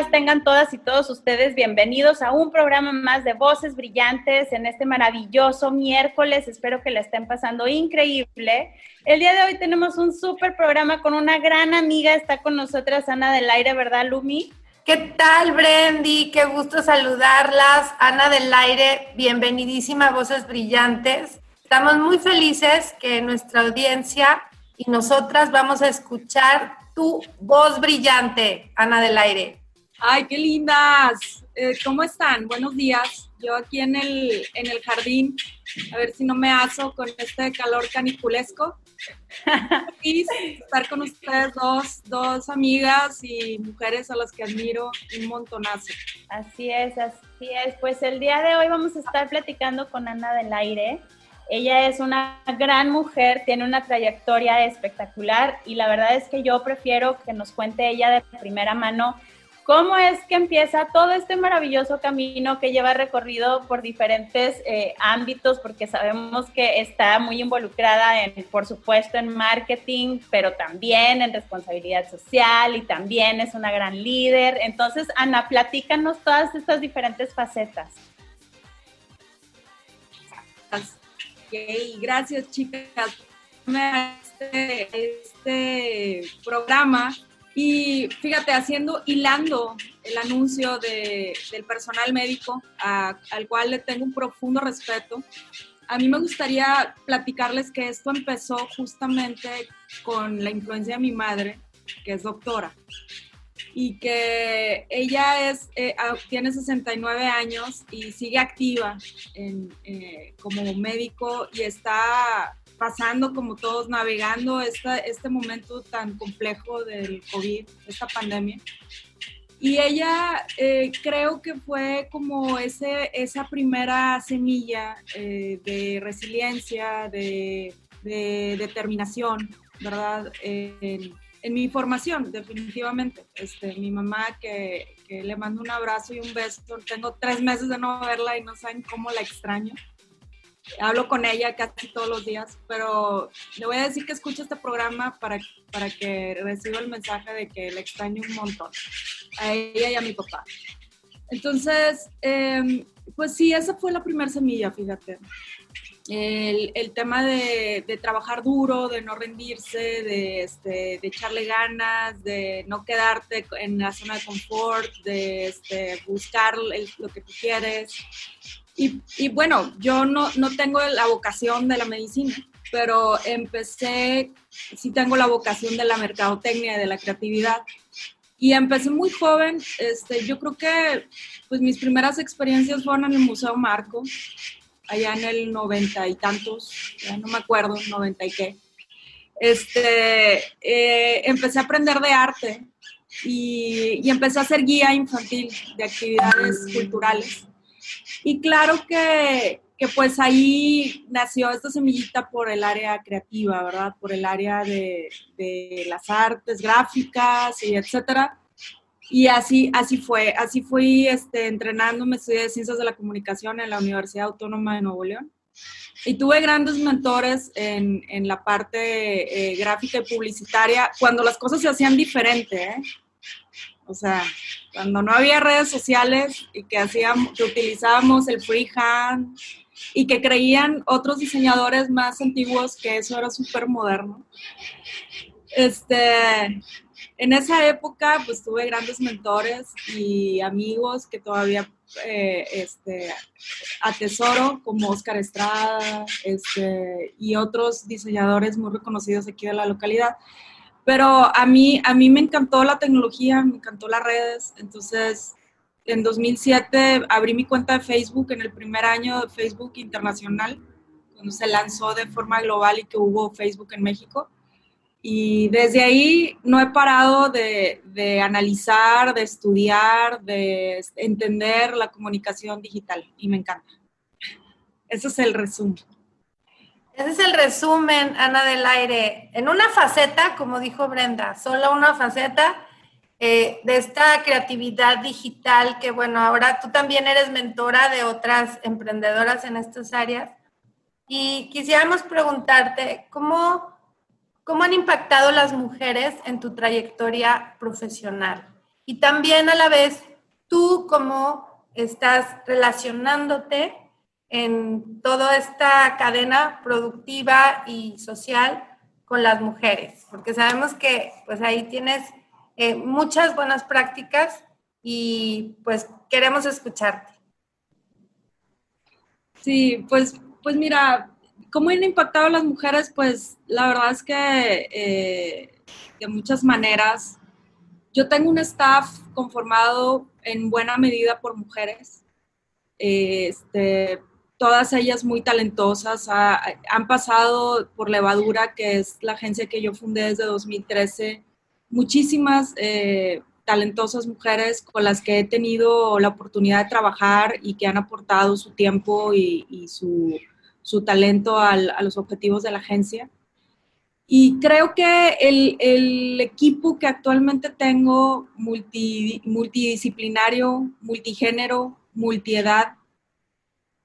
tengan todas y todos ustedes. Bienvenidos a un programa más de Voces Brillantes en este maravilloso miércoles. Espero que la estén pasando increíble. El día de hoy tenemos un súper programa con una gran amiga. Está con nosotras Ana del Aire, ¿verdad, Lumi? ¿Qué tal, Brendy? Qué gusto saludarlas. Ana del Aire, bienvenidísima a Voces Brillantes. Estamos muy felices que nuestra audiencia y nosotras vamos a escuchar tu voz brillante, Ana del Aire. Ay, qué lindas. Eh, ¿Cómo están? Buenos días. Yo aquí en el, en el jardín, a ver si no me aso con este calor caniculesco. Feliz estar con ustedes dos, dos amigas y mujeres a las que admiro un montonazo. Así es, así es. Pues el día de hoy vamos a estar platicando con Ana del Aire. Ella es una gran mujer, tiene una trayectoria espectacular y la verdad es que yo prefiero que nos cuente ella de primera mano cómo es que empieza todo este maravilloso camino que lleva recorrido por diferentes eh, ámbitos, porque sabemos que está muy involucrada en, por supuesto, en marketing, pero también en responsabilidad social y también es una gran líder. Entonces, Ana, platícanos todas estas diferentes facetas. gracias chicas este, este programa. Y fíjate, haciendo, hilando el anuncio de, del personal médico, al cual le tengo un profundo respeto, a mí me gustaría platicarles que esto empezó justamente con la influencia de mi madre, que es doctora y que ella es, eh, tiene 69 años y sigue activa eh, como médico y está pasando como todos, navegando esta, este momento tan complejo del COVID, esta pandemia. Y ella eh, creo que fue como ese, esa primera semilla de resiliencia, de, de determinación, ¿verdad? en mi formación, definitivamente. Este, mi mamá, que, que, le mando un abrazo y un beso. Tengo tres meses de no verla y no saben cómo la extraño. Hablo con ella casi todos los días, pero le voy a decir que escuche este programa para, para que reciba el mensaje de que le extraño un montón a ella y a mi papá. Entonces, em, pues sí, esa fue la primera semilla, fíjate el, tema de, trabajar duro, de no rendirse, de, este, de echarle ganas, de no quedarte en la zona de confort, de este, buscar lo que tú quieres. Y, bueno, yo no, no tengo la vocación de la medicina, pero empecé, sí tengo la vocación de la mercadotecnia, de la creatividad. Y empecé muy joven, este, yo creo que pues mis primeras experiencias fueron en el Museo Marco, allá en el noventa y tantos, ya no me acuerdo, noventa y qué, este, eh, empecé a aprender de arte y, y, empecé a ser guía infantil de actividades culturales. Y claro que, que, pues ahí nació esta semillita por el área creativa, ¿verdad? Por el área de, de las artes gráficas y etcétera. Y así, así fue, así fui este, entrenándome, estudié Ciencias de la Comunicación en la Universidad Autónoma de Nuevo León. Y tuve grandes mentores en, en la parte eh, gráfica y publicitaria cuando las cosas se hacían diferente, ¿eh? O sea, cuando no había redes sociales y que, hacíamos, que utilizábamos el freehand y que creían otros diseñadores más antiguos que eso era súper moderno. Este, en esa época pues tuve grandes mentores y amigos que todavía eh, este, atesoro, como Oscar Estrada este, y otros diseñadores muy reconocidos aquí de la localidad. Pero a mí, a mí me encantó la tecnología, me encantó las redes, entonces en 2007 abrí mi cuenta de Facebook en el primer año de Facebook Internacional, cuando se lanzó de forma global y que hubo Facebook en México. Y desde ahí no he parado de, de, analizar, de estudiar, de entender la comunicación digital y me encanta. Ese es el resumen. Ese es el resumen, Ana del Aire. En una faceta, como dijo Brenda, solo una faceta eh, de esta creatividad digital que, bueno, ahora tú también eres mentora de otras emprendedoras en estas áreas. Y quisiéramos preguntarte, ¿cómo ¿Cómo han impactado las mujeres en tu trayectoria profesional? y también a la vez tú cómo estás relacionándote en toda esta cadena productiva y social con las mujeres, porque sabemos que pues ahí tienes eh, muchas buenas prácticas y pues queremos escucharte. Sí, pues, pues mira, ¿cómo han impactado las mujeres? Pues la verdad es que eh, de muchas maneras. Yo tengo un staff conformado en buena medida por mujeres. Este, todas ellas muy talentosas, han pasado por Levadura, que es la agencia que yo fundé desde 2013. Muchísimas eh, talentosas mujeres con las que he tenido la oportunidad de trabajar y que han aportado su tiempo y, su, talento a los objetivos de la agencia. Y creo que el, equipo que actualmente tengo, multidisciplinario, multigénero, multiedad,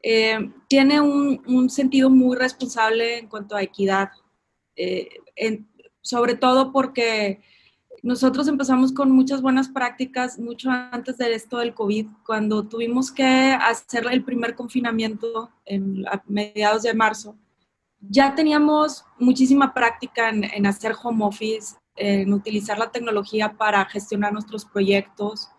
eh, tiene un, sentido muy responsable en cuanto a equidad, eh, sobre todo porque nosotros empezamos con muchas buenas prácticas mucho antes de esto del COVID, cuando tuvimos que hacer el primer confinamiento en, a mediados de marzo. Ya teníamos muchísima práctica en hacer home office, en utilizar la tecnología para gestionar nuestros proyectos,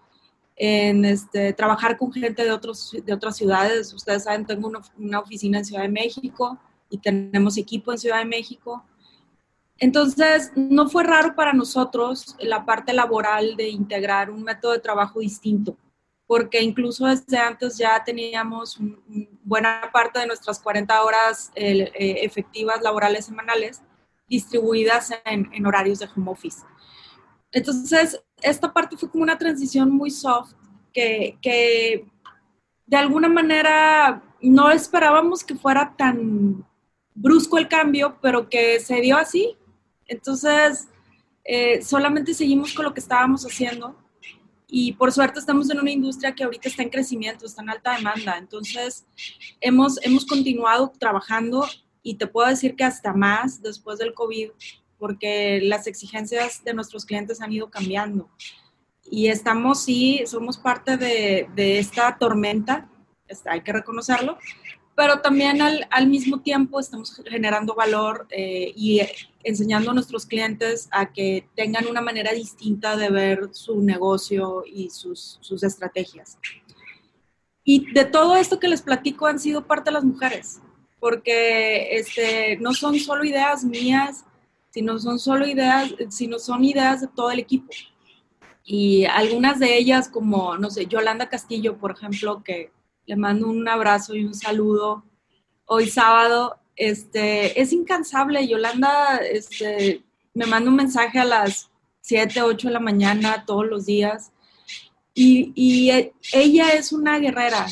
en este, trabajar con gente de, otros, de otras ciudades. Ustedes saben, tengo una, oficina en Ciudad de México y tenemos equipo en Ciudad de México. Entonces, no fue raro para nosotros la parte laboral de integrar un método de trabajo distinto, porque incluso desde antes ya teníamos buena parte de nuestras 40 horas eh, efectivas laborales semanales distribuidas en, horarios de home office. Entonces, esta parte fue como una transición muy soft que, de alguna manera no esperábamos que fuera tan brusco el cambio, pero que se dio así entonces, eh, solamente seguimos con lo que estábamos haciendo y por suerte estamos en una industria que ahorita está en crecimiento, está en alta demanda. Entonces, hemos, hemos continuado trabajando y te puedo decir que hasta más después del COVID, porque las exigencias de nuestros clientes han ido cambiando. Y estamos, sí, somos parte de, de esta tormenta, hay que reconocerlo, pero también al, al mismo tiempo estamos generando valor eh, y enseñando a nuestros clientes a que tengan una manera distinta de ver su negocio y sus, sus estrategias. Y de todo esto que les platico han sido parte las mujeres, porque este, no son solo ideas mías, sino son solo ideas, sino son ideas de todo el equipo. Y algunas de ellas, como, no sé, Yolanda Castillo, por ejemplo, que le mando un abrazo y un saludo hoy sábado. Este, es incansable. Yolanda este, me manda un mensaje a las 7, 8 de la mañana todos los días. Y, e, ella es una guerrera.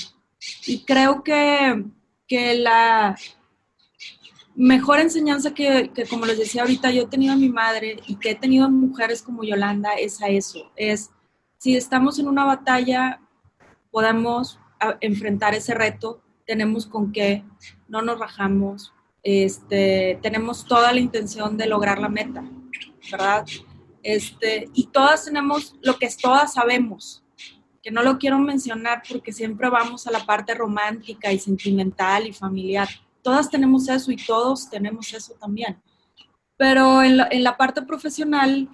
Y creo que, la mejor enseñanza que, que, como les decía ahorita, yo he tenido a mi madre y que he tenido mujeres como Yolanda es a eso. Es, si estamos en una batalla, podemos enfrentar ese reto, tenemos con qué, no nos rajamos, este, tenemos toda la intención de lograr la meta, ¿verdad? Este, y todas tenemos lo que todas sabemos, que no lo quiero mencionar porque siempre vamos a la parte romántica y sentimental y familiar. Todas tenemos eso y todos tenemos eso también. Pero en la, en la parte profesional,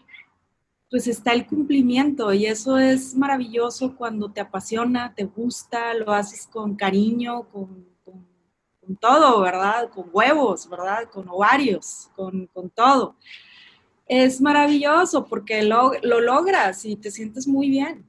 pues está el cumplimiento y eso es maravilloso cuando te apasiona, te gusta, lo haces con cariño, con, todo, ¿verdad? Con huevos, ¿verdad? Con ovarios, con, todo. Es maravilloso porque lo, logras y te sientes muy bien.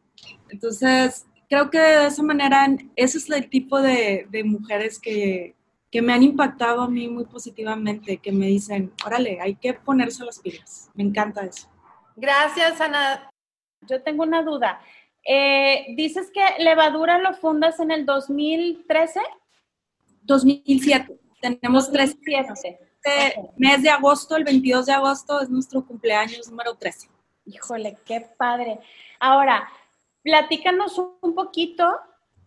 Entonces, creo que de esa manera, ese es el tipo de, mujeres que, que me han impactado a mí muy positivamente, que me dicen, órale, hay que ponerse las pilas. Me encanta eso. Gracias, Ana. Yo tengo una duda. Eh, dices que Levadura lo fundas en el 2013? 2007. Tenemos tres Este mes de agosto, el 22 de agosto, es nuestro cumpleaños número 13. Híjole, qué padre. Ahora, platícanos un poquito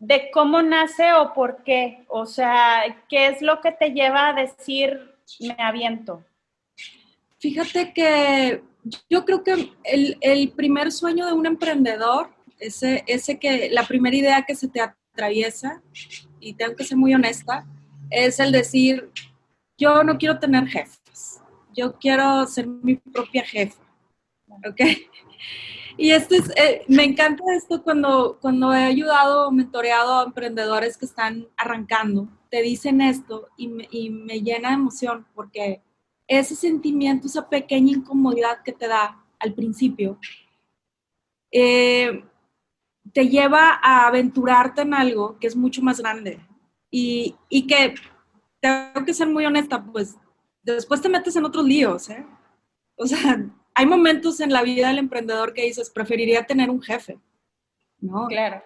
de cómo nace o por qué. O sea, ¿qué es lo que te lleva a decir me aviento? Fíjate que yo creo que el, el, primer sueño de un emprendedor, ese, ese que la primera idea que se te atraviesa, y tengo que ser muy honesta, es el decir, yo no quiero tener jefes, yo quiero ser mi propia jefa, ¿ok? Y esto es, eh, me encanta esto cuando, cuando he ayudado o mentoreado a emprendedores que están arrancando, te dicen esto y me, y me llena de emoción porque ese sentimiento, esa pequeña incomodidad que te da al principio, eh, te lleva a aventurarte en algo que es mucho más grande y, y, que tengo que ser muy honesta, pues después te metes en otros líos, ¿eh? O sea, hay momentos en la vida del emprendedor que dices, preferiría tener un jefe, ¿no? Claro.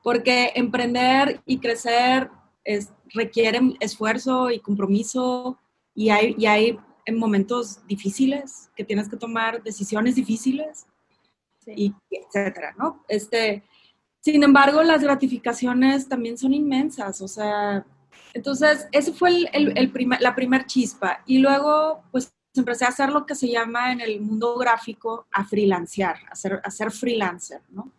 Porque emprender y crecer es, requiere esfuerzo y compromiso y hay, y hay momentos difíciles que tienes que tomar decisiones difíciles, y etcétera, ¿no? Este, sin embargo, las gratificaciones también son inmensas, o sea, entonces, ese fue el, el, primer, la primer chispa. Y luego, pues, empecé a hacer lo que se llama en el mundo gráfico a freelancear, a ser, a ser freelancer, ¿no?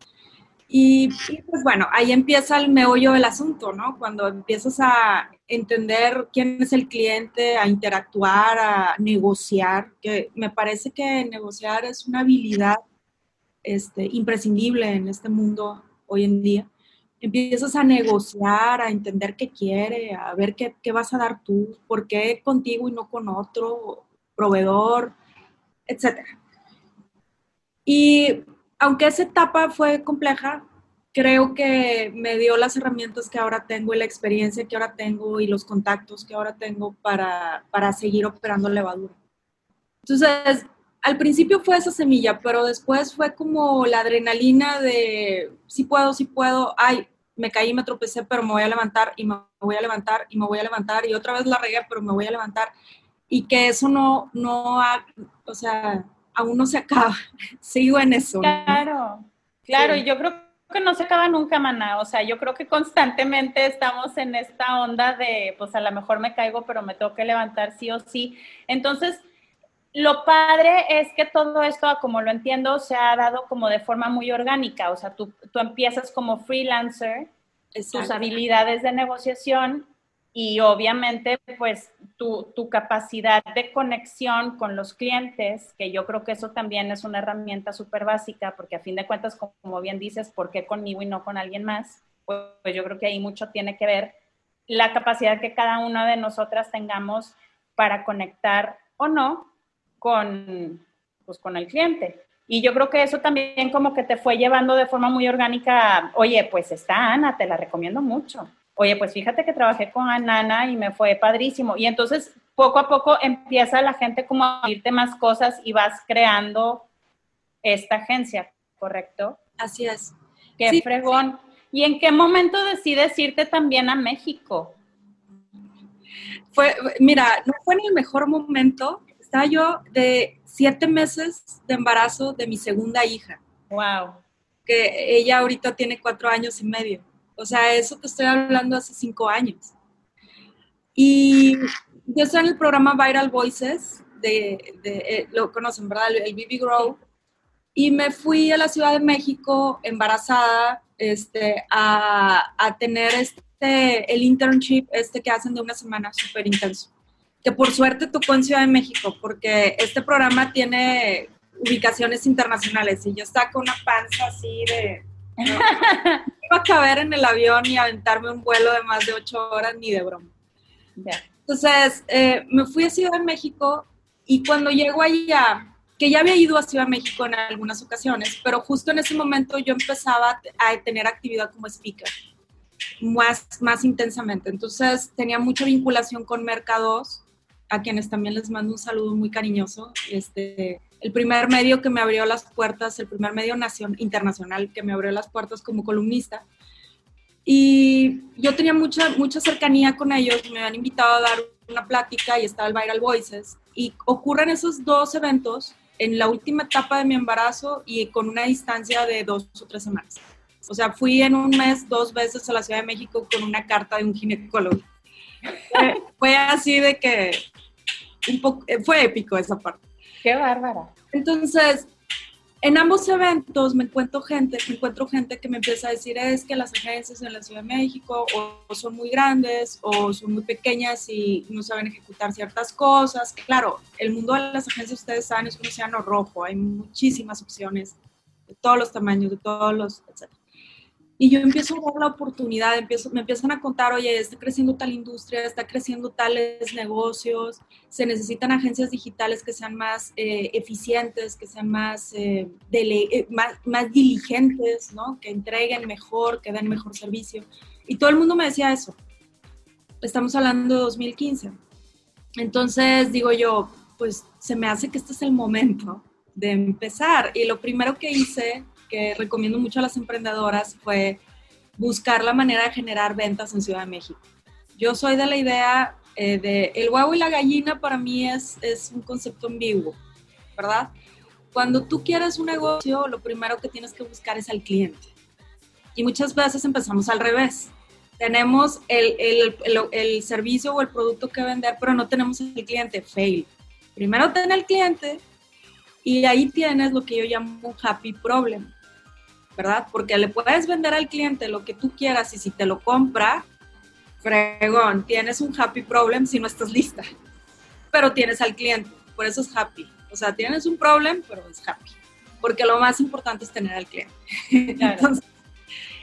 Y, pues bueno, ahí empieza el meollo del asunto, ¿no? Cuando empiezas a entender quién es el cliente, a interactuar, a negociar, que me parece que negociar es una habilidad este, imprescindible en este mundo hoy en día. Empiezas a negociar, a entender qué quiere, a ver qué, qué vas a dar tú, por qué contigo y no con otro proveedor, etcétera. Y aunque esa etapa fue compleja, creo que me dio las herramientas que ahora tengo y la experiencia que ahora tengo y los contactos que ahora tengo para, para seguir operando levadura. Entonces, al principio fue esa semilla, pero después fue como la adrenalina de sí puedo, sí puedo, ay, me caí, me tropecé, pero me voy a levantar y me voy a levantar y me voy a levantar y otra vez la regué, pero me voy a levantar. Y que eso no, no, o sea, aún no se acaba. Sigo en eso. Claro, claro, y yo creo que no se acaba nunca, maná. O sea, yo creo que constantemente estamos en esta onda de, pues a lo mejor me caigo, pero me tengo que levantar sí o sí. Entonces, lo padre es que todo esto, como lo entiendo, se ha dado como de forma muy orgánica. O sea, tú, tú empiezas como freelancer, tus habilidades de negociación y obviamente pues tu, tu, capacidad de conexión con los clientes, que yo creo que eso también es una herramienta súper básica, porque a fin de cuentas, como bien dices, ¿por qué conmigo y no con alguien más? Pues, pues yo creo que ahí mucho tiene que ver la capacidad que cada una de nosotras tengamos para conectar o no con, pues, con el cliente. Y yo creo que eso también como que te fue llevando de forma muy orgánica, oye, pues está Ana, te la recomiendo mucho oye, pues fíjate que trabajé con Anana y me fue padrísimo. Y entonces poco a poco empieza la gente como a irte más cosas y vas creando esta agencia, ¿correcto? Así es. Qué fregón. ¿Y en qué momento decides irte también a México? Fue, mira, no fue en el mejor momento. Estaba yo de siete meses de embarazo de mi segunda hija. Wow. Que ella ahorita tiene cuatro años y medio. O sea, eso te estoy hablando hace cinco años. Y yo estoy en el programa Viral Voices, de, eh, lo conocen, ¿verdad? El, BB Grow. Y me fui a la Ciudad de México embarazada este, a, a tener este, el internship este que hacen de una semana súper intenso. Que por suerte tocó en Ciudad de México, porque este programa tiene ubicaciones internacionales y yo estaba con una panza así de no, iba a caber en el avión y aventarme un vuelo de más de ocho horas ni de broma. Entonces, eh, me fui a Ciudad de México y cuando llego allá, que ya había ido a Ciudad de México en algunas ocasiones, pero justo en ese momento yo empezaba a tener actividad como speaker más, más intensamente. Entonces, tenía mucha vinculación con Mercados, a quienes también les mando un saludo muy cariñoso. Este, el primer medio que me abrió las puertas, el primer medio nación, internacional que me abrió las puertas como columnista. Y yo tenía mucha, mucha cercanía con ellos, me han invitado a dar una plática y estaba el Viral Voices. Y ocurren esos dos eventos en la última etapa de mi embarazo y con una distancia de dos o tres semanas. O sea, fui en un mes dos veces a la Ciudad de México con una carta de un ginecólogo. fue así de que un poco, fue épico esa parte. Qué bárbara. Entonces, en ambos eventos me encuentro gente, me encuentro gente que me empieza a decir es que las agencias en la Ciudad de México o, son muy grandes o son muy pequeñas y no saben ejecutar ciertas cosas. Claro, el mundo de las agencias, ustedes saben, es un océano rojo, hay muchísimas opciones de todos los tamaños, de todos los, etc. Y yo empiezo a ver la oportunidad, empiezo, me empiezan a contar, oye, está creciendo tal industria, está creciendo tales negocios, se necesitan agencias digitales que sean más eh, eficientes, que sean más, eh, eh, más, más, diligentes, ¿no? que entreguen mejor, que den mejor servicio. Y todo el mundo me decía eso. Estamos hablando de 2015. Entonces digo yo, pues se me hace que este es el momento de empezar. Y lo primero que hice que recomiendo mucho a las emprendedoras fue buscar la manera de generar ventas en Ciudad de México. Yo soy de la idea eh, de el huevo y la gallina para mí es, es un concepto ambiguo, ¿verdad? Cuando tú quieres un negocio, lo primero que tienes que buscar es al cliente. Y muchas veces empezamos al revés. Tenemos el, el, el, servicio o el producto que vender, pero no tenemos el cliente. Fail. Primero ten el cliente y ahí tienes lo que yo llamo un happy problem. ¿Verdad? Porque le puedes vender al cliente lo que tú quieras y si te lo compra, fregón, tienes un happy problem si no estás lista, pero tienes al cliente, por eso es happy. O sea, tienes un problem, pero es happy, porque lo más importante es tener al cliente. Entonces,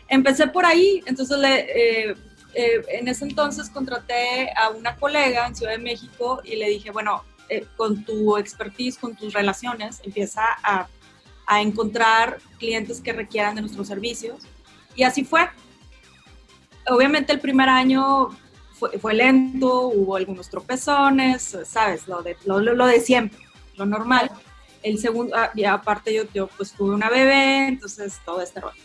empecé por ahí, entonces le, eh, eh, en ese entonces contraté a una colega en Ciudad de México y le dije, bueno, eh, con tu expertise, con tus relaciones, empieza a a encontrar clientes que requieran de nuestros servicios. Y así fue. Obviamente el primer año fue, lento, hubo algunos tropezones, ¿sabes? Lo de, lo, de siempre, lo normal. El segundo, ah, aparte yo, yo pues tuve una bebé, entonces todo este rollo.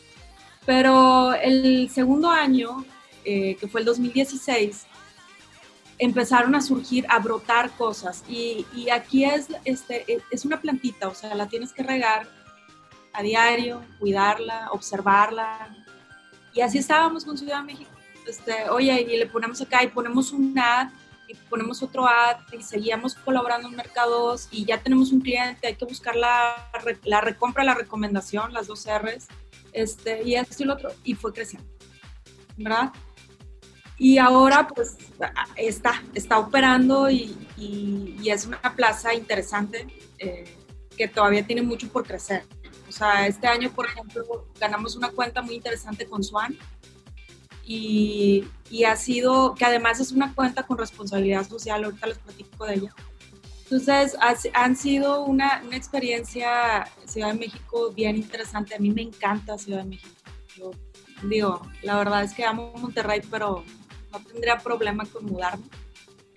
Pero el segundo año, eh, que fue el 2016, empezaron a surgir, a brotar cosas. Y, y, aquí es, este, es una plantita, o sea, la tienes que regar a diario, cuidarla, observarla. Y así estábamos con Ciudad de México. Este, oye, y le ponemos acá y ponemos un ad y ponemos otro ad y seguíamos colaborando en mercados y ya tenemos un cliente, hay que buscar la, la recompra, la recomendación, las dos R's, este, y esto y lo otro, y fue creciendo, ¿verdad? Y ahora pues está, está operando y, y, es una plaza interesante eh, que todavía tiene mucho por crecer. O sea, este año, por ejemplo, ganamos una cuenta muy interesante con Swan y, y, ha sido, que además es una cuenta con responsabilidad social, ahorita les platico de ella. Entonces, han sido una, una experiencia Ciudad de México bien interesante. A mí me encanta Ciudad de México. Yo digo, la verdad es que amo Monterrey, pero no tendría problema con mudarme.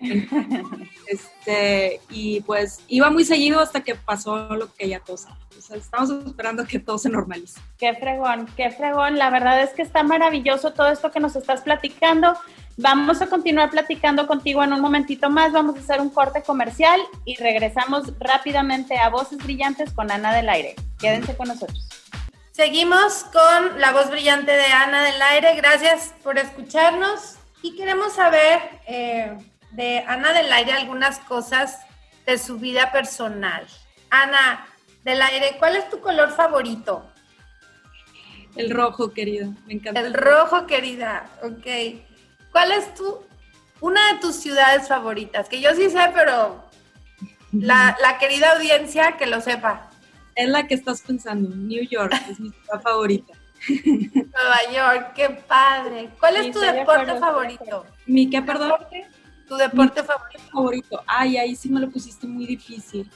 este, y pues iba muy seguido hasta que pasó lo que ya todos saben. estamos esperando que todo se normalice. Qué fregón, qué fregón. La verdad es que está maravilloso todo esto que nos estás platicando. Vamos a continuar platicando contigo en un momentito más. Vamos a hacer un corte comercial y regresamos rápidamente a Voces Brillantes con Ana del Aire. Quédense con nosotros. Seguimos con la voz brillante de Ana del Aire. Gracias por escucharnos y queremos saber eh, de Ana del Aire algunas cosas de su vida personal. Ana del Aire, ¿cuál es tu color favorito? El rojo, querida, me encanta. El rojo, querida, ok. ¿Cuál es tu, una de tus ciudades favoritas? Que yo sí sé, pero la, la querida audiencia que lo sepa. Es la que estás pensando, New York, es mi ciudad favorita. Nueva York, qué padre. ¿Cuál es tu deporte favorito? ¿Mi qué, perdón? ¿Tu deporte favorito? favorito? Ay, ahí sí me lo pusiste muy difícil.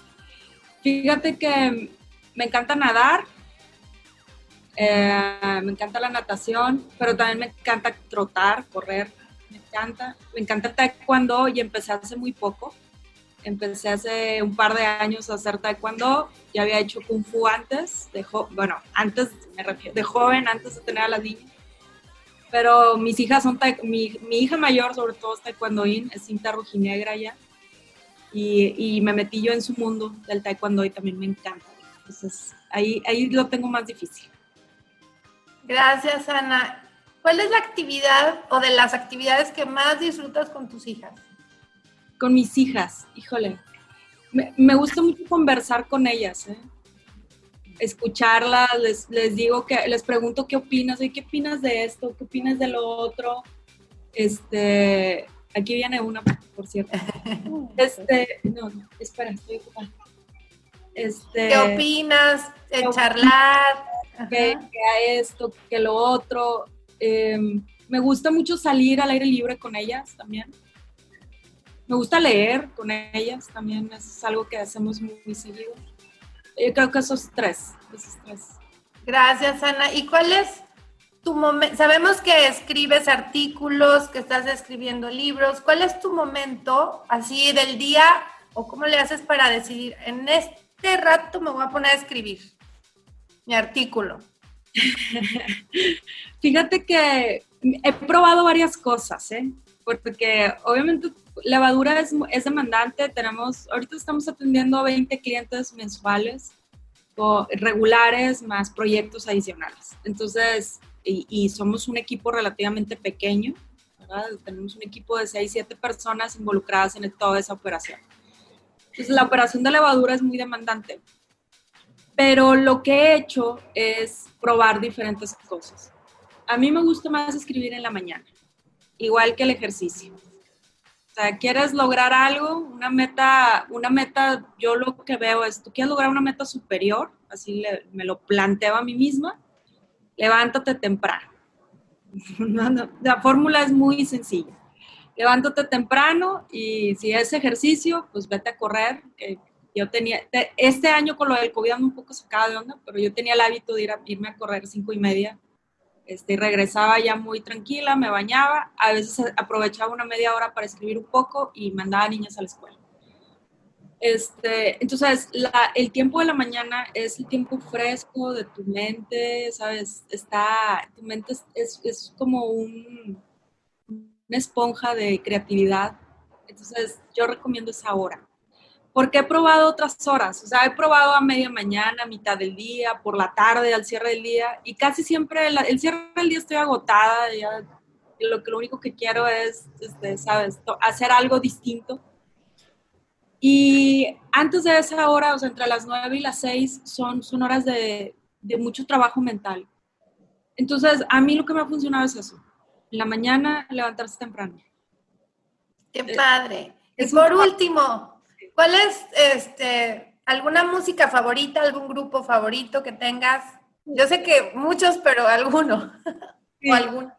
Fíjate que me encanta nadar, eh, me encanta la natación, pero también me encanta trotar, correr, me encanta. Me encanta el taekwondo y empecé hace muy poco. Empecé hace un par de años a hacer taekwondo. Ya había hecho kung fu antes, de bueno, antes, me refiero, de joven, antes de tener a las niñas pero mis hijas son, mi, mi hija mayor sobre todo es taekwondoín, es cinta rojinegra ya, y, y, me metí yo en su mundo del taekwondo y también me encanta. Entonces, ahí, ahí lo tengo más difícil. Gracias, Ana. ¿Cuál es la actividad o de las actividades que más disfrutas con tus hijas? Con mis hijas, híjole. me, gusta mucho conversar con ellas, ¿eh? Escucharlas, les, les, digo que, les pregunto qué opinas, ¿qué opinas de esto? ¿Qué opinas de lo otro? Este, aquí viene una, por cierto. Este, no, no, espera, estoy ocupada. Este, ¿Qué opinas? De charlar. Que, a esto, que lo otro. Em, me gusta mucho salir al aire libre con ellas también. Me gusta leer con ellas también, es algo que hacemos muy, seguido. Yo creo que esos tres, esos tres. Gracias, Ana. ¿Y cuál es tu momento? Sabemos que escribes artículos, que estás escribiendo libros. ¿Cuál es tu momento así del día o cómo le haces para decidir? En este rato me voy a poner a escribir mi artículo. Fíjate que he probado varias cosas, ¿eh? porque obviamente levadura es, es demandante. Tenemos, ahorita estamos atendiendo a 20 clientes mensuales o regulares más proyectos adicionales. Entonces, y, somos un equipo relativamente pequeño, ¿verdad? Tenemos un equipo de 6, 7 personas involucradas en toda esa operación. Entonces, la operación de levadura es muy demandante. Pero lo que he hecho es probar diferentes cosas. A mí me gusta más escribir en la mañana igual que el ejercicio. Quieres lograr algo, una meta, una meta, yo lo que veo es, tú quieres lograr una meta superior, así me lo planteo a mí misma, levántate temprano. la fórmula es muy sencilla. Levántate temprano y si es ejercicio, pues vete a correr. yo tenía, este año con lo del COVID un poco sacada de onda, pero yo tenía el hábito de irme a correr cinco y media este, regresaba ya muy tranquila, me bañaba, a veces aprovechaba una media hora para escribir un poco y mandaba niñas a la escuela. Este, entonces, el tiempo de la mañana es el tiempo fresco de tu mente, ¿sabes? Está, tu mente es, como un, una esponja de creatividad. Entonces, yo recomiendo esa hora porque he probado otras horas, o sea, he probado a media mañana, a mitad del día, por la tarde, al cierre del día, y casi siempre el, cierre del día estoy agotada, ya, lo, lo único que quiero es, este, ¿sabes?, hacer algo distinto. Y antes de esa hora, o sea, entre las 9 y las 6, son, son horas de, de mucho trabajo mental. Entonces, a mí lo que me ha funcionado es eso. En la mañana, levantarse temprano. Qué padre. Y por último, ¿Cuál es este, alguna música favorita, algún grupo favorito que tengas? Yo sé que muchos, pero alguno. o alguno.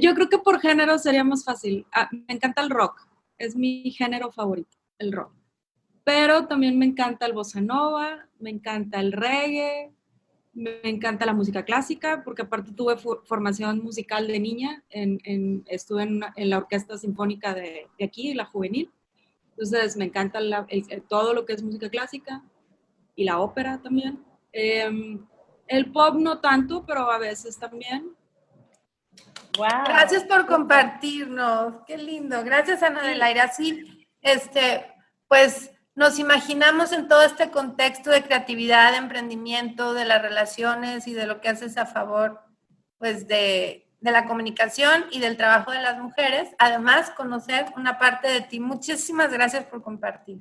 Yo creo que por género sería más fácil. Ah, me encanta el rock, es mi género favorito, el rock. Pero también me encanta el bossa nova, me encanta el reggae, me encanta la música clásica, porque aparte tuve formación musical de niña, en, estuve en, la orquesta sinfónica de, de aquí, la juvenil. Entonces me encanta todo lo que es música clásica y la ópera también. Em, el pop no tanto, pero a veces también. Wow. Gracias por compartirnos. Qué lindo. Gracias, Ana del Aire. Así, este, pues nos imaginamos en todo este contexto de creatividad, de emprendimiento, de las relaciones y de lo que haces a favor, pues, de, de la comunicación y del trabajo de las mujeres. Además, conocer una parte de ti. Muchísimas gracias por compartir.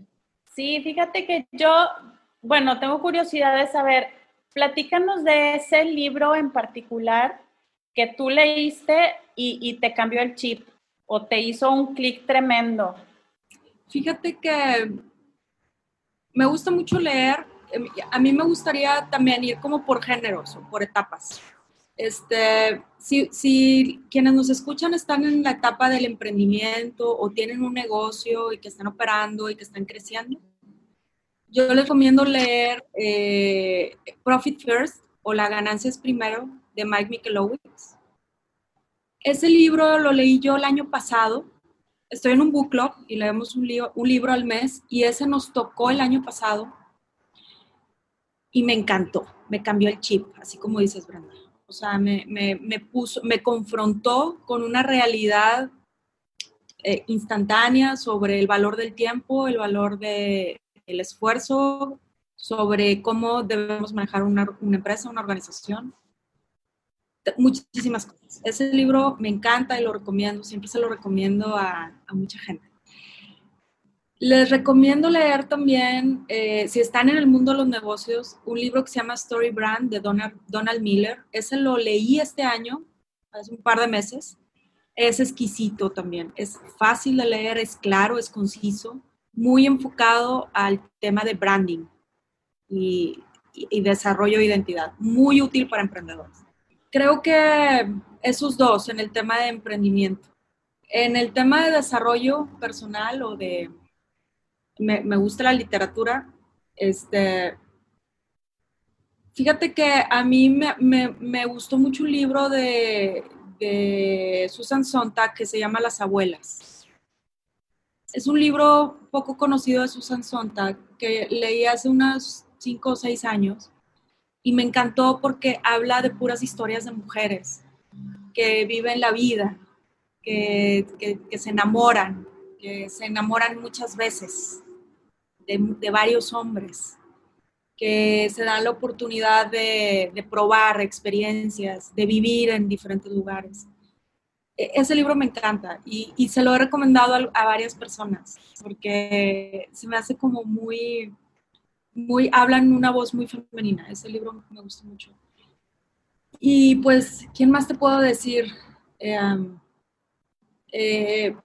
Sí, fíjate que yo, bueno, tengo curiosidad de saber, platícanos de ese libro en particular que tú leíste y, te cambió el chip o te hizo un clic tremendo. Fíjate que me gusta mucho leer. A mí me gustaría también ir como por géneros o por etapas. Este, si, quienes nos escuchan están en la etapa del emprendimiento o tienen un negocio y que están operando y que están creciendo, yo les recomiendo leer eh, Profit First o La ganancia es primero de Mike Michalowicz. Ese libro lo leí yo el año pasado. Estoy en un book club y leemos un, un libro al mes y ese nos tocó el año pasado y me encantó, me cambió el chip, así como dices, Brenda. O sea, me, puso, me confrontó con una realidad eh, instantánea sobre el valor del tiempo, el valor del esfuerzo, sobre cómo debemos manejar una, empresa, una organización. Muchísimas cosas. Ese libro me encanta y lo recomiendo, siempre se lo recomiendo a, a mucha gente. Les recomiendo leer también, eh, si están en el mundo de los negocios, un libro que se llama Story Brand de Donald, Miller. Ese lo leí este año, hace un par de meses. Es exquisito también. Es fácil de leer, es claro, es conciso, muy enfocado al tema de branding y desarrollo de identidad. Muy útil para emprendedores. Creo que esos dos en el tema de emprendimiento. En el tema de desarrollo personal o de me, gusta la literatura. Este, fíjate que a mí me, gustó mucho un libro de, Susan Sontag que se llama Las abuelas. Es un libro poco conocido de Susan Sontag que leí hace unos cinco o seis años y me encantó porque habla de puras historias de mujeres que viven la vida, que se enamoran, que se enamoran muchas veces de, varios hombres que se dan la oportunidad de, probar experiencias, de vivir en diferentes lugares. E, ese libro me encanta y, se lo he recomendado a, varias personas porque se me hace como muy, muy, hablan una voz muy femenina. Ese libro me gusta mucho. Y pues, ¿quién más te puedo decir? Eh, eh,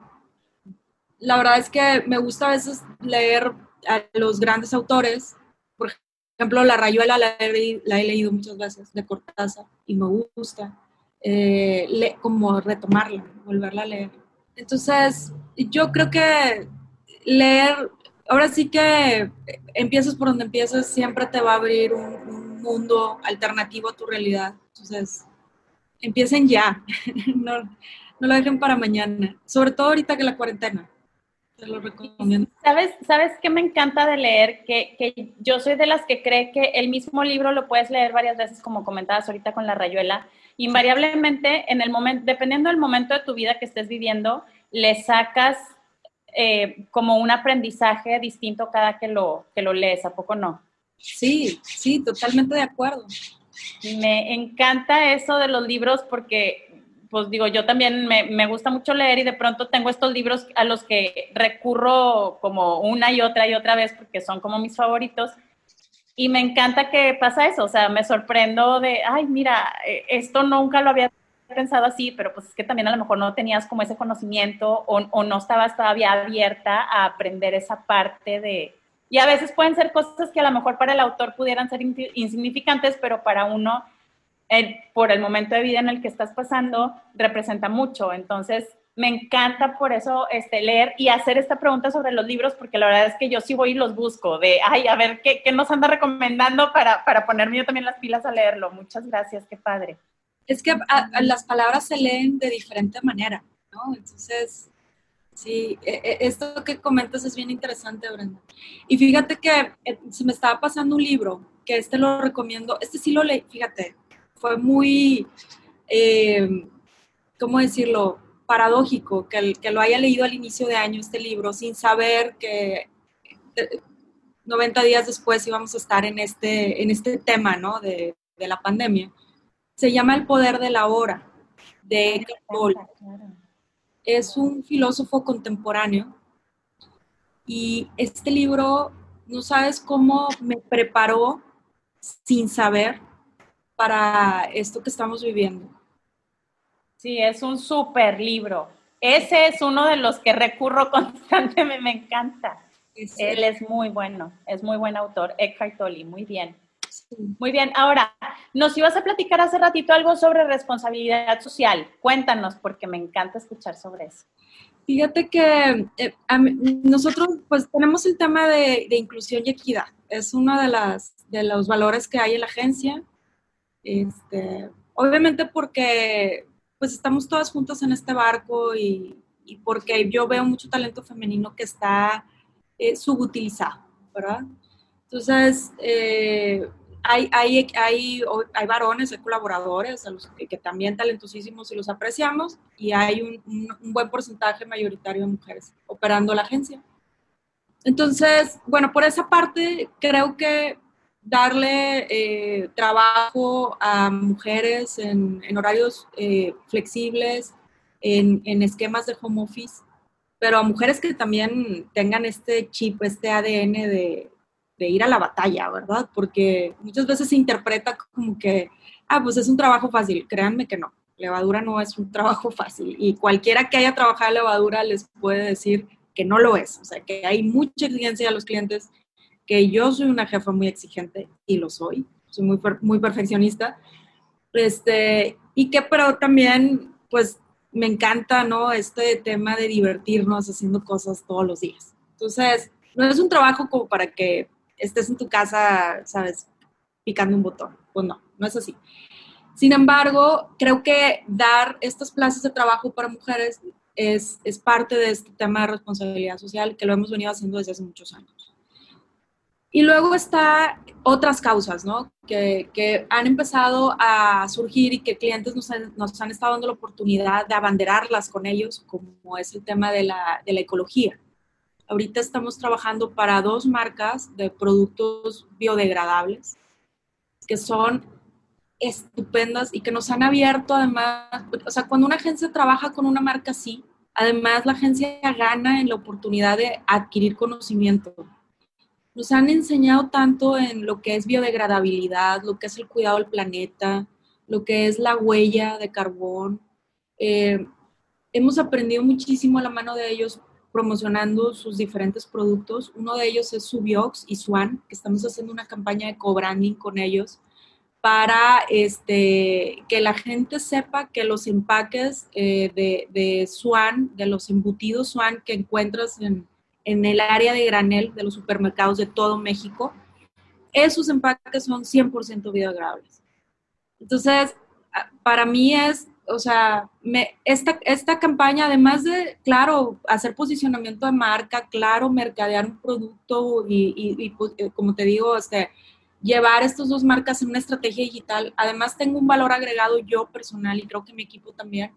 la verdad es que me gusta a veces leer a los grandes autores, por ejemplo, La Rayuela la he, leído muchas veces de Cortázar y me gusta, eh, como retomarla, volverla a leer. Entonces, yo creo que leer, ahora sí que empiezas por donde empiezas, siempre te va a abrir un, mundo alternativo a tu realidad. Entonces, empiecen ya, no, no lo dejen para mañana, sobre todo ahorita que la cuarentena. Te lo recomiendo. ¿Sabes, ¿Sabes qué me encanta de leer? Que, que, yo soy de las que cree que el mismo libro lo puedes leer varias veces, como comentabas ahorita con la rayuela. Invariablemente, en el momento, dependiendo del momento de tu vida que estés viviendo, le sacas eh, como un aprendizaje distinto cada que lo, que lo lees, ¿a poco no? Sí, sí, totalmente de acuerdo. Me encanta eso de los libros porque pues digo, yo también me, gusta mucho leer y de pronto tengo estos libros a los que recurro como una y otra y otra vez porque son como mis favoritos. Y me encanta que pasa eso, o sea, me sorprendo de, ay, mira, eh, esto nunca lo había pensado así, pero pues es que también a lo mejor no tenías como ese conocimiento o, o no estabas todavía abierta a aprender esa parte de... Y a veces pueden ser cosas que a lo mejor para el autor pudieran ser insignificantes, pero para uno por el momento de vida en el que estás pasando, representa mucho. Entonces, me encanta por eso este, leer y hacer esta pregunta sobre los libros, porque la verdad es que yo sí voy y los busco, de, ay, a ver, ¿qué, qué nos anda recomendando para, para ponerme yo también las pilas a leerlo? Muchas gracias, qué padre. Es que las palabras se leen de diferente manera, ¿no? Entonces, sí, e, e, esto que comentas es bien interesante, Brenda. Y fíjate que eh, se me estaba pasando un libro, que este lo recomiendo, este sí lo leí, fíjate, fue muy, eh, ¿cómo decirlo?, paradójico que, el, que lo haya leído al inicio de año este libro sin saber que 90 días después íbamos a estar en este, en este tema, ¿no?, de, de la pandemia. Se llama El poder de la hora, de Eckhart Tolle. Es un filósofo contemporáneo y este libro, no sabes cómo me preparó sin saber para esto que estamos viviendo. Sí, es un súper libro. Ese es uno de los que recurro constantemente, me encanta. Él es muy bueno, es muy buen autor, Eckhart Tolle, muy bien. Muy bien, ahora, nos ibas a platicar hace ratito algo sobre responsabilidad social. Cuéntanos, porque me encanta escuchar sobre eso. Fíjate que eh, nosotros pues tenemos el tema de, de, inclusión y equidad. Es uno de, las, de los valores que hay en la agencia. Este, obviamente porque pues estamos todas juntas en este barco y, porque yo veo mucho talento femenino que está eh, subutilizado, ¿verdad? Entonces, eh, hay, hay, hay, hay, varones, hay colaboradores a los que, también talentosísimos y los apreciamos, y hay un, un, buen porcentaje mayoritario de mujeres operando la agencia. Entonces, bueno, por esa parte, creo que darle eh, trabajo a mujeres en, horarios eh, flexibles, en, esquemas de home office, pero a mujeres que también tengan este chip, este ADN de, de ir a la batalla, ¿verdad? Porque muchas veces se interpreta como que, ah, pues es un trabajo fácil. Créanme que no, levadura no es un trabajo fácil y cualquiera que haya trabajado en levadura les puede decir que no lo es. O sea, que hay mucha exigencia a los clientes, que yo soy una jefa muy exigente y lo soy, soy muy, muy perfeccionista. Este, y que pero también, pues, me encanta, ¿no? Este tema de divertirnos haciendo cosas todos los días. Entonces, no es un trabajo como para que estés en tu casa, ¿sabes? Picando un botón. Pues no, no es así. Sin embargo, creo que dar estas plazas de trabajo para mujeres es, es, parte de este tema de responsabilidad social que lo hemos venido haciendo desde hace muchos años. Y luego está otras causas, ¿no? Que, que han empezado a surgir y que clientes nos han, nos han, estado dando la oportunidad de abanderarlas con ellos, como es el tema de la, de la ecología. Ahorita estamos trabajando para dos marcas de productos biodegradables que son estupendas y que nos han abierto además, o sea, cuando una agencia trabaja con una marca así, además la agencia gana en la oportunidad de adquirir conocimiento. Nos han enseñado tanto en lo que es biodegradabilidad, lo que es el cuidado del planeta, lo que es la huella de carbón. Eh, hemos aprendido muchísimo a la mano de ellos promocionando sus diferentes productos. Uno de ellos es Subiox y Swan, que estamos haciendo una campaña de co-branding con ellos para este, que la gente sepa que los empaques eh, de, de, Swan, de los embutidos Swan que encuentras en, en, el área de granel de los supermercados de todo México, esos empaques son 100% biodegradables. Entonces, para mí es, o sea, me, esta, esta campaña, además de, claro, hacer posicionamiento de marca, claro, mercadear un producto y, y, y pues, eh, como te digo, este, llevar estas dos marcas en una estrategia digital. Además, tengo un valor agregado yo personal y creo que mi equipo también.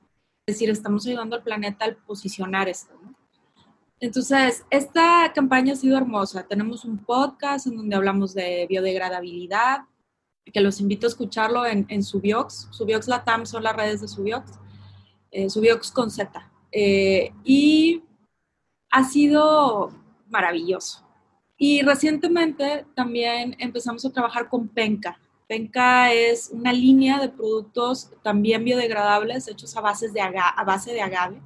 Es decir, estamos ayudando al planeta al posicionar esto. Entonces, esta campaña ha sido hermosa. Tenemos un podcast en donde hablamos de biodegradabilidad, que los invito a escucharlo en, en Subiox. Subiox Latam son las redes de Subiox. Eh, Subiox con Z. Eh, y ha sido maravilloso. Y recientemente también empezamos a trabajar con Penca. Penca es una línea de productos también biodegradables hechos a, base de a base de agave.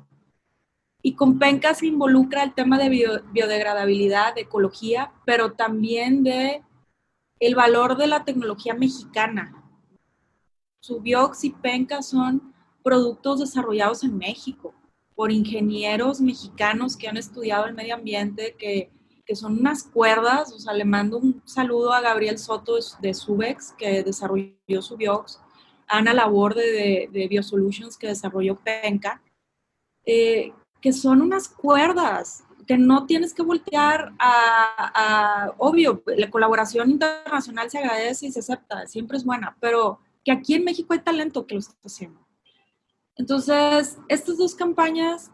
Y con Penca se involucra el tema de biodegradabilidad, de ecología, pero también de el valor de la tecnología mexicana. Subiox y Penca son productos desarrollados en México por ingenieros mexicanos que han estudiado el medio ambiente, que que son unas cuerdas, o sea, le mando un saludo a Gabriel Soto de Subex, que desarrolló Subiox, a Ana Laborde de, de Biosolutions, que desarrolló Penca, eh, que son unas cuerdas que no tienes que voltear a, a, obvio, la colaboración internacional se agradece y se acepta, siempre es buena, pero que aquí en México hay talento que lo está haciendo. Entonces, estas dos campañas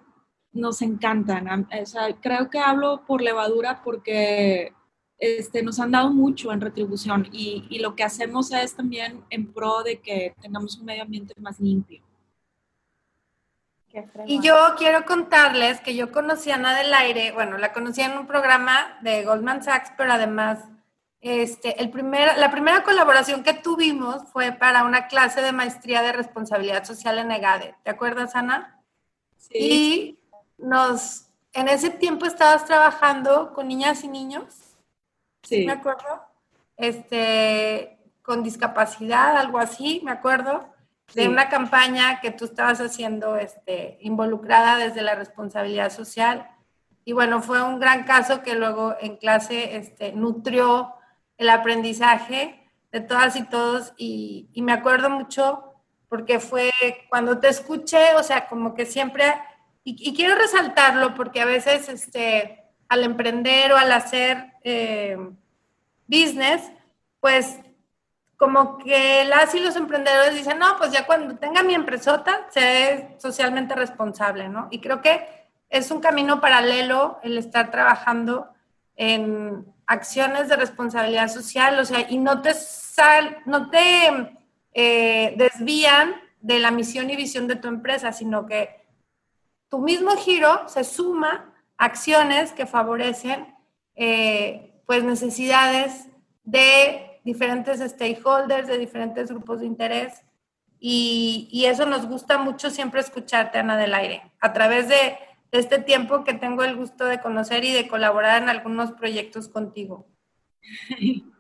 nos encantan. O sea, creo que hablo por levadura porque este, nos han dado mucho en retribución y, y, lo que hacemos es también en pro de que tengamos un medio ambiente más limpio. Y yo quiero contarles que yo conocí a Ana del Aire, bueno, la conocí en un programa de Goldman Sachs, pero además este, el primer, la primera colaboración que tuvimos fue para una clase de maestría de responsabilidad social en EGADE. ¿Te acuerdas, Ana? Sí. Y nos, en ese tiempo estabas trabajando con niñas y niños. Sí. Me acuerdo. Este, con discapacidad, algo así, me acuerdo. De una campaña que tú estabas haciendo, este, involucrada desde la responsabilidad social. Y bueno, fue un gran caso que luego en clase este, nutrió el aprendizaje de todas y todos. Y, y me acuerdo mucho porque fue cuando te escuché, o sea, como que siempre y, quiero resaltarlo porque a veces este, al emprender o al hacer eh, business, pues como que las y los emprendedores dicen, no, pues ya cuando tenga mi empresota, seré socialmente responsable, ¿no? Y creo que es un camino paralelo el estar trabajando en acciones de responsabilidad social, o sea, y no te, sal, no te eh, desvían de la misión y visión de tu empresa, sino que tu mismo giro se suma acciones que favorecen eh, pues necesidades de diferentes stakeholders, de diferentes grupos de interés. Y, y, eso nos gusta mucho siempre escucharte, Ana del Aire, a través de este tiempo que tengo el gusto de conocer y de colaborar en algunos proyectos contigo.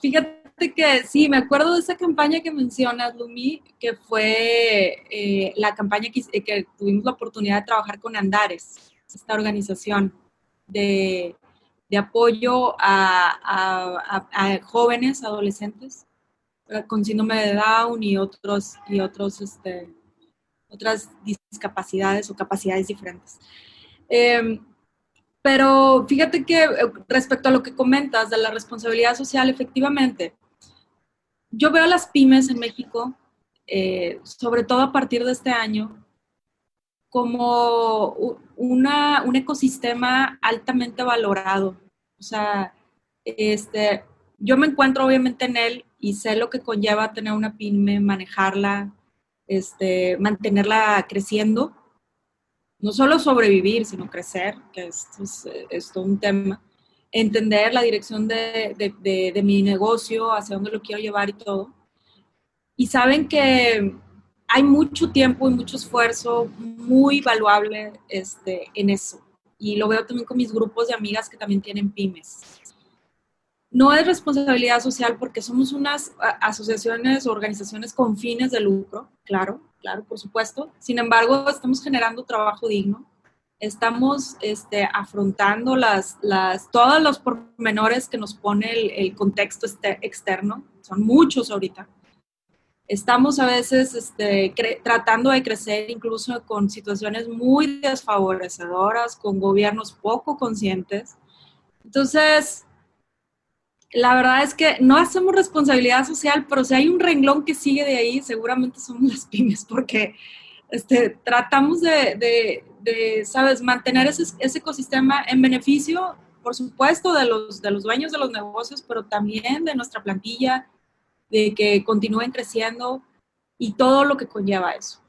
Fíjate que sí, me acuerdo de esa campaña que mencionas, Lumi, que fue eh, la campaña que, que, tuvimos la oportunidad de trabajar con Andares, esta organización de, de apoyo a, jóvenes, adolescentes eh, con síndrome de Down y otros, y otros este, otras discapacidades o capacidades diferentes. Em, pero fíjate que eh, respecto a lo que comentas de la responsabilidad social, efectivamente, yo veo a las pymes en México, eh, sobre todo a partir de este año, como una, un ecosistema altamente valorado. O sea, este, yo me encuentro obviamente en él y sé lo que conlleva tener una pyme, manejarla, este, mantenerla creciendo, no solo sobrevivir, sino crecer, que es, es, todo un tema, entender la dirección de, de, de, mi negocio, hacia dónde lo quiero llevar y todo. Y saben que hay mucho tiempo y mucho esfuerzo muy valuable este, en eso. Y lo veo también con mis grupos de amigas que también tienen pymes. No es responsabilidad social porque somos unas asociaciones o organizaciones con fines de lucro, claro, claro, por supuesto. Sin embargo, estamos generando trabajo digno, estamos este, afrontando las, las, todos los pormenores que nos pone el, contexto este, externo, son muchos ahorita. Estamos a veces este, tratando de crecer incluso con situaciones muy desfavorecedoras, con gobiernos poco conscientes. Entonces, la verdad es que no hacemos responsabilidad social, pero si hay un renglón que sigue de ahí, seguramente somos las pymes, porque este, tratamos de, ¿sabes?, mantener ese, ecosistema en beneficio, por supuesto, de los, de los dueños de los negocios, pero también de nuestra plantilla, de que continúen creciendo y todo lo que conlleva eso.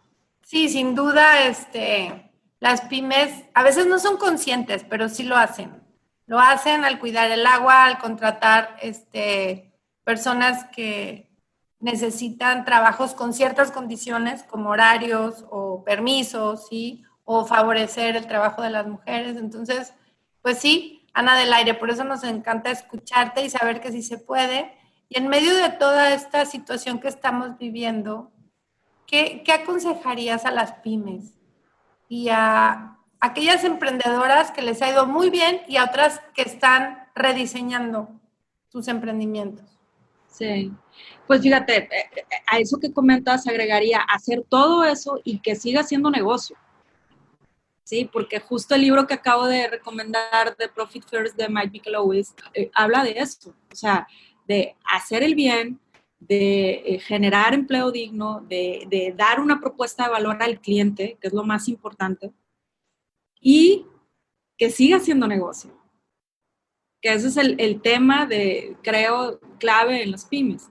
Sí, sin duda, este, las pymes a veces no son conscientes, pero sí lo hacen. Lo hacen al cuidar el agua, al contratar este, personas que necesitan trabajos con ciertas condiciones, como horarios o permisos, ¿sí? O favorecer el trabajo de las mujeres. Entonces, pues sí, Ana del Aire, por eso nos encanta escucharte y saber que sí se puede. Y en medio de toda esta situación que estamos viviendo, ¿qué, qué aconsejarías a las pymes y a aquellas emprendedoras que les ha ido muy bien y a otras que están rediseñando sus emprendimientos. Sí, pues fíjate, eh, eh, a eso que comentas agregaría hacer todo eso y que siga siendo negocio. Sí, porque justo el libro que acabo de recomendar de Profit First de Mike Michalowicz eh, habla de eso, o sea, de hacer el bien, de generar empleo digno, de, de dar una propuesta de valor al cliente, que es lo más importante, y que siga siendo negocio. Que ese es el, tema de, creo, clave en las pymes.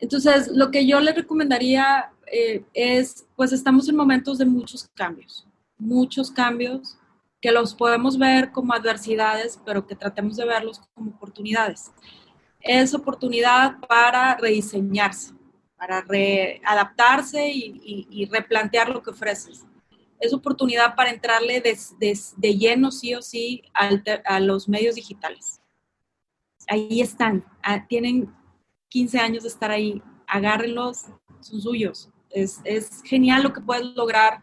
Entonces, lo que yo le recomendaría eh, es, pues estamos en momentos de muchos cambios, muchos cambios que los podemos ver como adversidades, pero que tratemos de verlos como oportunidades. Es oportunidad para rediseñarse, para readaptarse y, y replantear lo que ofreces es oportunidad para entrarle de, lleno, sí o sí, a los medios digitales. Ahí están, ah, tienen 15 años de estar ahí, agárrenlos, son suyos. Es, genial lo que puedes lograr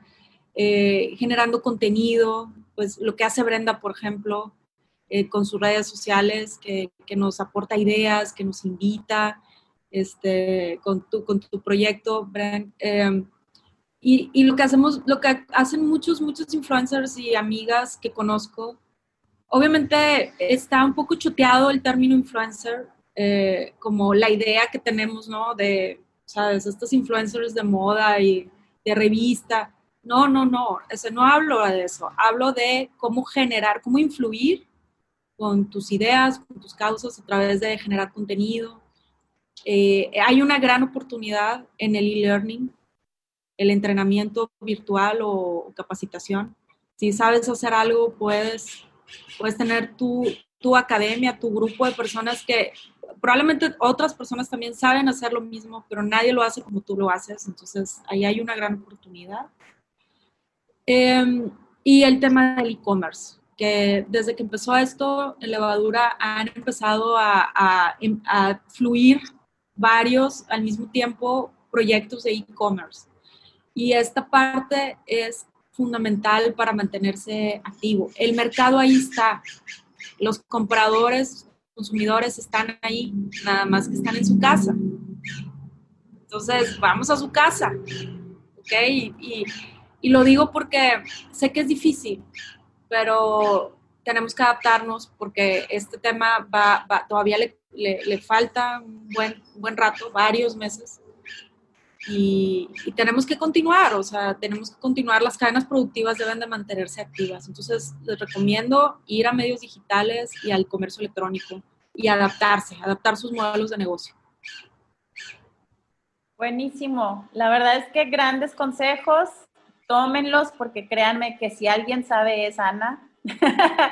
eh, generando contenido, pues lo que hace Brenda, por ejemplo, eh, con sus redes sociales, que, nos aporta ideas, que nos invita, este, con, tu, con tu proyecto, Brenda. Em, y, lo que hacemos, lo que hacen muchos, muchos influencers y amigas que conozco, obviamente está un poco chuteado el término influencer, eh, como la idea que tenemos, ¿no? De, ¿sabes? Estos influencers de moda y de revista. No, no, no, ese, no hablo de eso. Hablo de cómo generar, cómo influir con tus ideas, con tus causas a través de generar contenido. Eh, hay una gran oportunidad en el e-learning el entrenamiento virtual o capacitación. Si sabes hacer algo, puedes, puedes tener tu, tu academia, tu grupo de personas que probablemente otras personas también saben hacer lo mismo, pero nadie lo hace como tú lo haces. Entonces, ahí hay una gran oportunidad. Em, y el tema del e-commerce, que desde que empezó esto, en Levadura han empezado a, fluir varios al mismo tiempo proyectos de e-commerce. Y esta parte es fundamental para mantenerse activo. El mercado ahí está. Los compradores, consumidores están ahí, nada más que están en su casa. Entonces, vamos a su casa. ¿Ok? Y, lo digo porque sé que es difícil, pero tenemos que adaptarnos porque este tema va, todavía le, le, le, falta un buen, buen rato, varios meses, y, tenemos que continuar, o sea, tenemos que continuar, las cadenas productivas deben de mantenerse activas. Entonces, les recomiendo ir a medios digitales y al comercio electrónico y adaptarse, adaptar sus modelos de negocio. Buenísimo. La verdad es que grandes consejos, tómenlos porque créanme que si alguien sabe es Ana.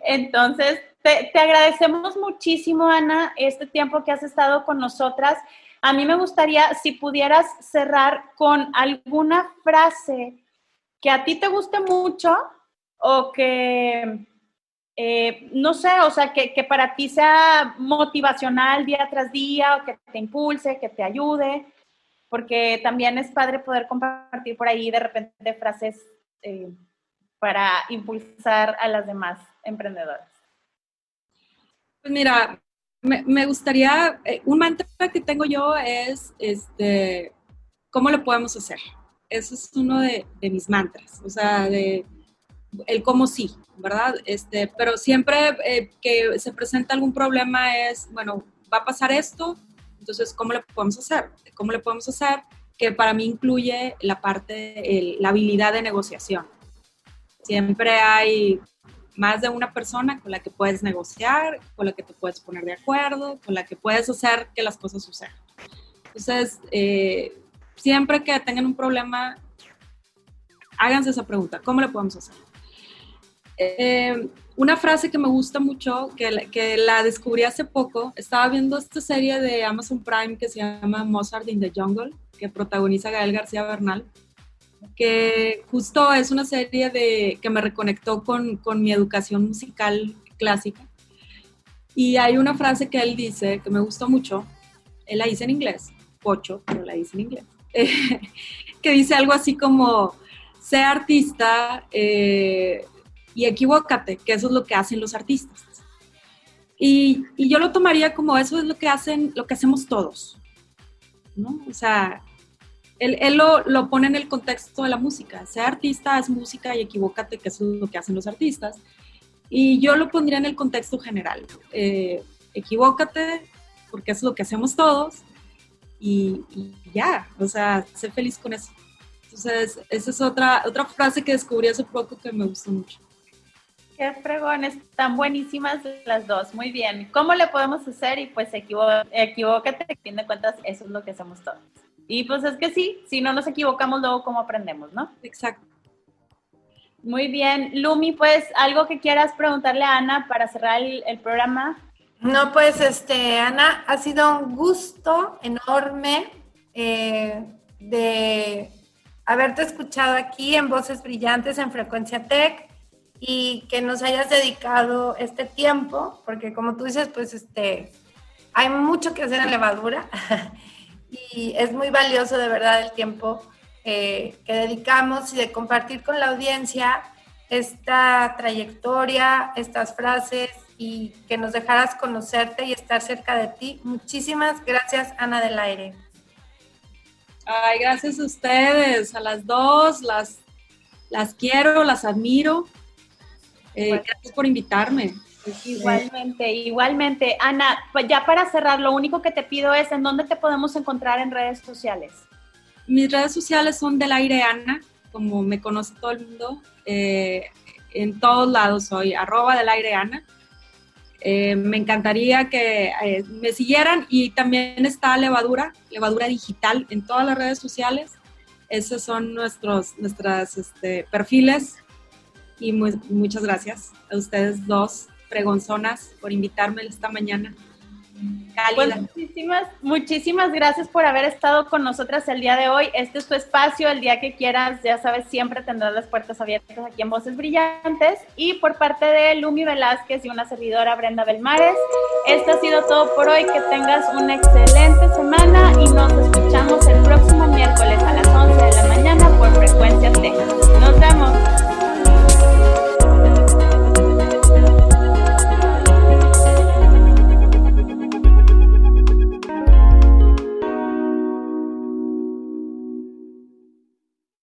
Entonces, te, te agradecemos muchísimo, Ana, este tiempo que has estado con nosotras. A mí me gustaría si pudieras cerrar con alguna frase que a ti te guste mucho o que, eh, no sé, o sea, que, que, para ti sea motivacional día tras día o que te impulse, que te ayude, porque también es padre poder compartir por ahí de repente frases eh, para impulsar a las demás emprendedoras. Pues mira, me, gustaría, eh, un mantra que tengo yo es, este, ¿cómo lo podemos hacer? Ese es uno de, mis mantras, o sea, de el cómo sí, ¿verdad? Este, pero siempre eh, que se presenta algún problema es, bueno, va a pasar esto, entonces, ¿cómo lo podemos hacer? ¿Cómo le podemos hacer? Que para mí incluye la parte, la habilidad de negociación. Siempre hay más de una persona con la que puedes negociar, con la que te puedes poner de acuerdo, con la que puedes hacer que las cosas sucedan. Entonces, eh, siempre que tengan un problema, háganse esa pregunta, ¿cómo le podemos hacer? Eh, una frase que me gusta mucho, que, que la descubrí hace poco, estaba viendo esta serie de Amazon Prime que se llama Mozart in the Jungle, que protagoniza Gael García Bernal que justo es una serie de, que me reconectó con, con mi educación musical clásica. Y hay una frase que él dice que me gustó mucho, él la dice en inglés, pocho, pero la dice en inglés, que dice algo así como, sé artista eh, y equivócate, que eso es lo que hacen los artistas. Y, y, yo lo tomaría como eso es lo que hacen, lo que hacemos todos, ¿no? O sea, él, lo, pone en el contexto de la música. Sea artista, haz música y equivócate, que eso es lo que hacen los artistas. Y yo lo pondría en el contexto general. Eh, equivócate, porque es lo que hacemos todos. Y, ya, o sea, sé feliz con eso. Entonces, esa es otra, otra frase que descubrí hace poco que me gustó mucho. Qué fregones, están buenísimas las dos, muy bien. ¿Cómo le podemos hacer? Y pues equivócate, que fin de cuentas eso es lo que hacemos todos. Y pues es que sí, si no nos equivocamos, luego cómo aprendemos, ¿no? Exacto. Muy bien. Lumi, pues algo que quieras preguntarle a Ana para cerrar el, programa. No, pues este, Ana, ha sido un gusto enorme eh, de haberte escuchado aquí en Voces Brillantes en Frecuencia Tech y que nos hayas dedicado este tiempo, porque como tú dices, pues este, hay mucho que hacer en levadura y es muy valioso de verdad el tiempo eh, que dedicamos y de compartir con la audiencia esta trayectoria, estas frases y que nos dejaras conocerte y estar cerca de ti. Muchísimas gracias, Ana del Aire. Ay, gracias a ustedes, a las dos, las, las quiero, las admiro. Eh, gracias por invitarme. Igualmente, igualmente. Ana, pues ya para cerrar, lo único que te pido es en dónde te podemos encontrar en redes sociales. Mis redes sociales son del aire Ana, como me conoce todo el mundo. Eh, en todos lados soy arroba del aire Ana. Eh, me encantaría que eh, me siguieran y también está Levadura, Levadura Digital en todas las redes sociales. Esos son nuestros nuestras, este, perfiles y muchas gracias a ustedes dos pregonzonas por invitarme esta mañana. Pues muchísimas, muchísimas gracias por haber estado con nosotras el día de hoy. Este es tu espacio, el día que quieras, ya sabes, siempre tendrás las puertas abiertas aquí en Voces Brillantes. Y por parte de Lumi Velázquez y una servidora Brenda Belmares, esto ha sido todo por hoy. Que tengas una excelente semana y nos escuchamos el próximo miércoles a las 11 de la mañana por Frecuencias Texas. Nos vemos.